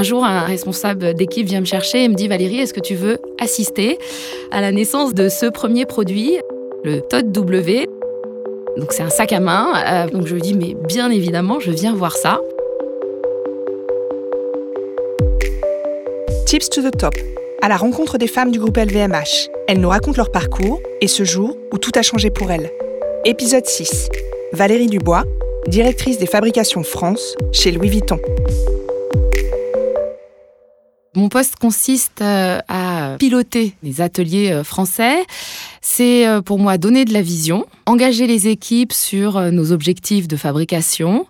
Un jour, un responsable d'équipe vient me chercher et me dit Valérie, est-ce que tu veux assister à la naissance de ce premier produit, le Todd W? Donc c'est un sac à main. Euh, donc je lui dis mais bien évidemment, je viens voir ça. Tips to the top. À la rencontre des femmes du groupe LVMH. Elles nous racontent leur parcours et ce jour où tout a changé pour elles. Épisode 6. Valérie Dubois, directrice des fabrications France chez Louis Vuitton. Mon poste consiste euh, à piloter les ateliers euh, français. C'est euh, pour moi donner de la vision, engager les équipes sur nos objectifs de fabrication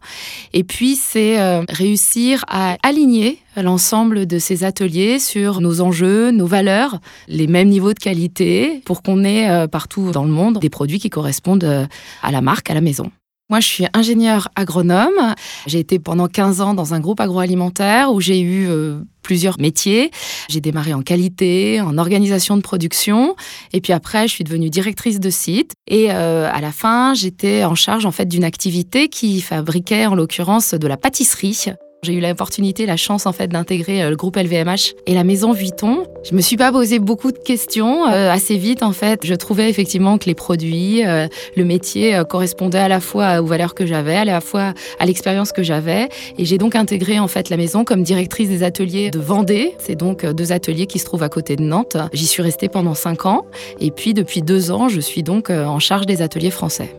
et puis c'est réussir à aligner l'ensemble de ces ateliers sur nos enjeux, nos valeurs, les mêmes niveaux de qualité pour qu'on ait partout dans le monde des produits qui correspondent à la marque, à la maison. Moi, je suis ingénieure agronome. J'ai été pendant 15 ans dans un groupe agroalimentaire où j'ai eu euh, plusieurs métiers. J'ai démarré en qualité, en organisation de production, et puis après, je suis devenue directrice de site. Et euh, à la fin, j'étais en charge en fait d'une activité qui fabriquait en l'occurrence de la pâtisserie. J'ai eu l'opportunité, la chance en fait d'intégrer euh, le groupe LVMH et la maison Vuitton. Je me suis pas posé beaucoup de questions. Euh, assez vite en fait, je trouvais effectivement que les produits, euh, le métier correspondaient à la fois aux valeurs que j'avais, à la fois à l'expérience que j'avais. Et j'ai donc intégré en fait la maison comme directrice des ateliers de Vendée. C'est donc deux ateliers qui se trouvent à côté de Nantes. J'y suis restée pendant cinq ans. Et puis depuis deux ans, je suis donc en charge des ateliers français.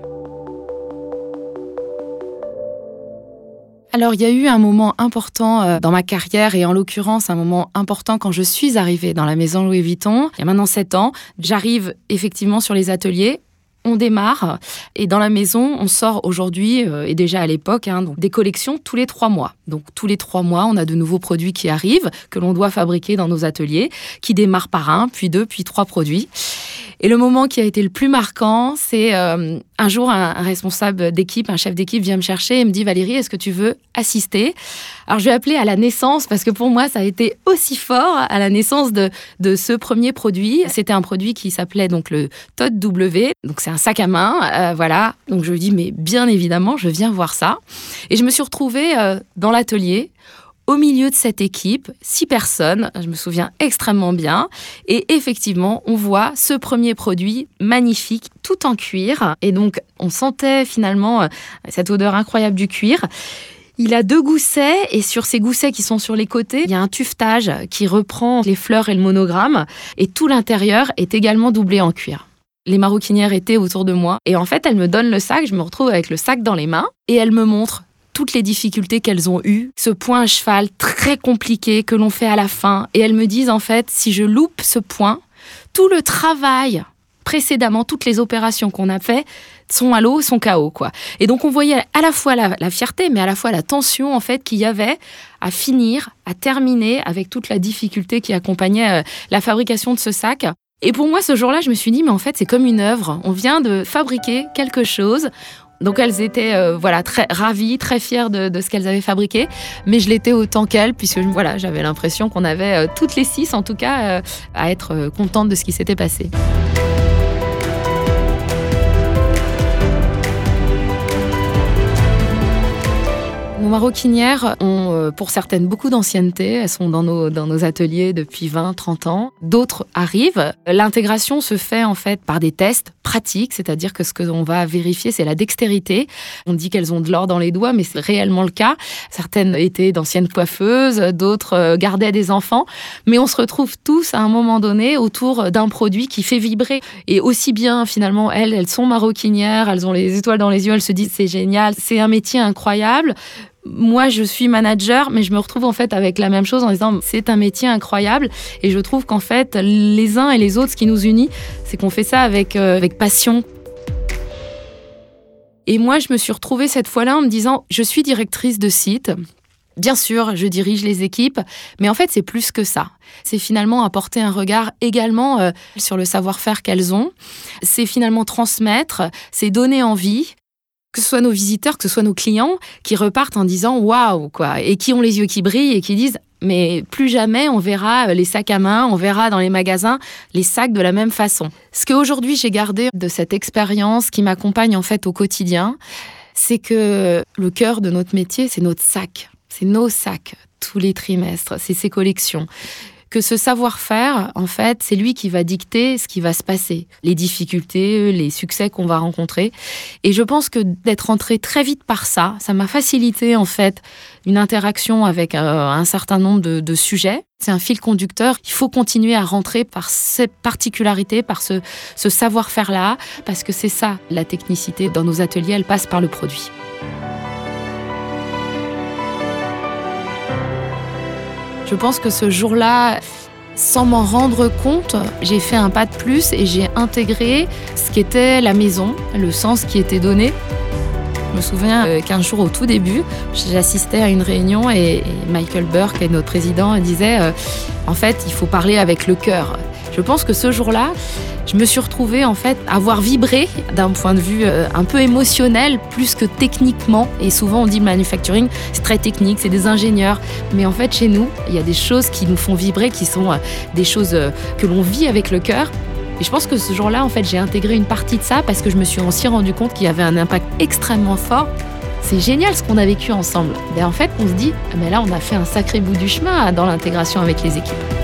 Alors, il y a eu un moment important euh, dans ma carrière et en l'occurrence un moment important quand je suis arrivée dans la maison Louis Vuitton. Il y a maintenant sept ans. J'arrive effectivement sur les ateliers on démarre et dans la maison, on sort aujourd'hui euh, et déjà à l'époque hein, des collections tous les trois mois. Donc tous les trois mois, on a de nouveaux produits qui arrivent que l'on doit fabriquer dans nos ateliers, qui démarrent par un, puis deux, puis trois produits. Et le moment qui a été le plus marquant, c'est euh, un jour un, responsable d'équipe, un chef d'équipe vient me chercher et me dit Valérie, est-ce que tu veux assister? Alors je vais appeler à la naissance parce que pour moi ça a été aussi fort à la naissance de, de ce premier produit. C'était un produit qui s'appelait donc le Todd W. Donc c'est un sac à main, euh, voilà. Donc je lui dis mais bien évidemment je viens voir ça. Et je me suis retrouvée euh, dans l'atelier au milieu de cette équipe, six personnes, je me souviens extrêmement bien. Et effectivement, on voit ce premier produit magnifique, tout en cuir. Et donc, on sentait finalement euh, cette odeur incroyable du cuir. Il a deux goussets et sur ces goussets qui sont sur les côtés, il y a un tuvetage qui reprend les fleurs et le monogramme. Et tout l'intérieur est également doublé en cuir. Les maroquinières étaient autour de moi et en fait, elles me donnent le sac, je me retrouve avec le sac dans les mains et elles me montrent toutes les difficultés qu'elles ont eues, ce point à cheval très compliqué que l'on fait à la fin. Et elles me disent en fait, si je loupe ce point, tout le travail précédemment, toutes les opérations qu'on a fait sont à l'eau, sont KO quoi. Et donc on voyait à la fois la, fierté, mais à la fois la tension en fait qu'il y avait à finir, à terminer avec toute la difficulté qui accompagnait euh, la fabrication de ce sac. Et pour moi, ce jour-là, je me suis dit, mais en fait, c'est comme une œuvre. On vient de fabriquer quelque chose. Donc elles étaient euh, voilà très ravies, très fières de, ce qu'elles avaient fabriqué, mais je l'étais autant qu'elles puisque voilà j'avais l'impression qu'on avait euh, toutes les six en tout cas euh, à être contentes de ce qui s'était passé. Nos maroquinières euh, pour certaines, beaucoup d'ancienneté. Elles sont dans nos, dans nos ateliers depuis 20, 30 ans. D'autres arrivent. L'intégration se fait en fait par des tests pratiques, c'est-à-dire que ce que va vérifier, c'est la dextérité. On dit qu'elles ont de l'or dans les doigts, mais c'est réellement le cas. Certaines étaient d'anciennes coiffeuses, d'autres euh, gardaient des enfants. Mais on se retrouve tous à un moment donné autour d'un produit qui fait vibrer. Et aussi bien, finalement, elles, elles sont maroquinières, elles ont les étoiles dans les yeux, elles se disent c'est génial, c'est un métier incroyable moi, je suis manager, mais je me retrouve en fait avec la même chose en disant c'est un métier incroyable. Et je trouve qu'en fait, les uns et les autres, ce qui nous unit, c'est qu'on fait ça avec, euh, avec passion. Et moi, je me suis retrouvée cette fois-là en me disant je suis directrice de site. Bien sûr, je dirige les équipes, mais en fait, c'est plus que ça. C'est finalement apporter un regard également euh, sur le savoir-faire qu'elles ont. C'est finalement transmettre, c'est donner envie, que ce soit nos visiteurs, que ce soit nos clients, qui repartent en disant waouh, quoi, et qui ont les yeux qui brillent et qui disent mais plus jamais on verra les sacs à main, on verra dans les magasins les sacs de la même façon. Ce qu'aujourd'hui j'ai gardé de cette expérience qui m'accompagne en fait au quotidien, c'est que le cœur de notre métier, c'est notre sac. C'est nos sacs tous les trimestres, c'est ses collections que ce savoir-faire, en fait, c'est lui qui va dicter ce qui va se passer, les difficultés, les succès qu'on va rencontrer. Et je pense que d'être entré très vite par ça, ça m'a facilité, en fait, une interaction avec euh, un certain nombre de, sujets. C'est un fil conducteur. Il faut continuer à rentrer par ces particularités, par ce, ce savoir-faire-là, parce que c'est ça, la technicité dans nos ateliers, elle passe par le produit. Je pense que ce jour-là, sans m'en rendre compte, j'ai fait un pas de plus et j'ai intégré ce qu'était la maison, le sens qui était donné. Je me souviens euh, qu'un jour au tout début, j'assistais à une réunion et Michael Burke, notre président, disait euh, en fait, il faut parler avec le cœur. Je pense que ce jour-là, je me suis retrouvée en fait avoir vibré d'un point de vue euh, un peu émotionnel plus que techniquement. Et souvent on dit manufacturing, c'est très technique, c'est des ingénieurs. Mais en fait chez nous, il y a des choses qui nous font vibrer, qui sont euh, des choses euh, que l'on vit avec le cœur. Et je pense que ce jour-là, en fait, j'ai intégré une partie de ça parce que je me suis aussi rendu compte qu'il y avait un impact extrêmement fort c'est génial ce qu'on a vécu ensemble. Et en fait, on se dit, ah, mais là, on a fait un sacré bout du chemin dans l'intégration avec les équipes.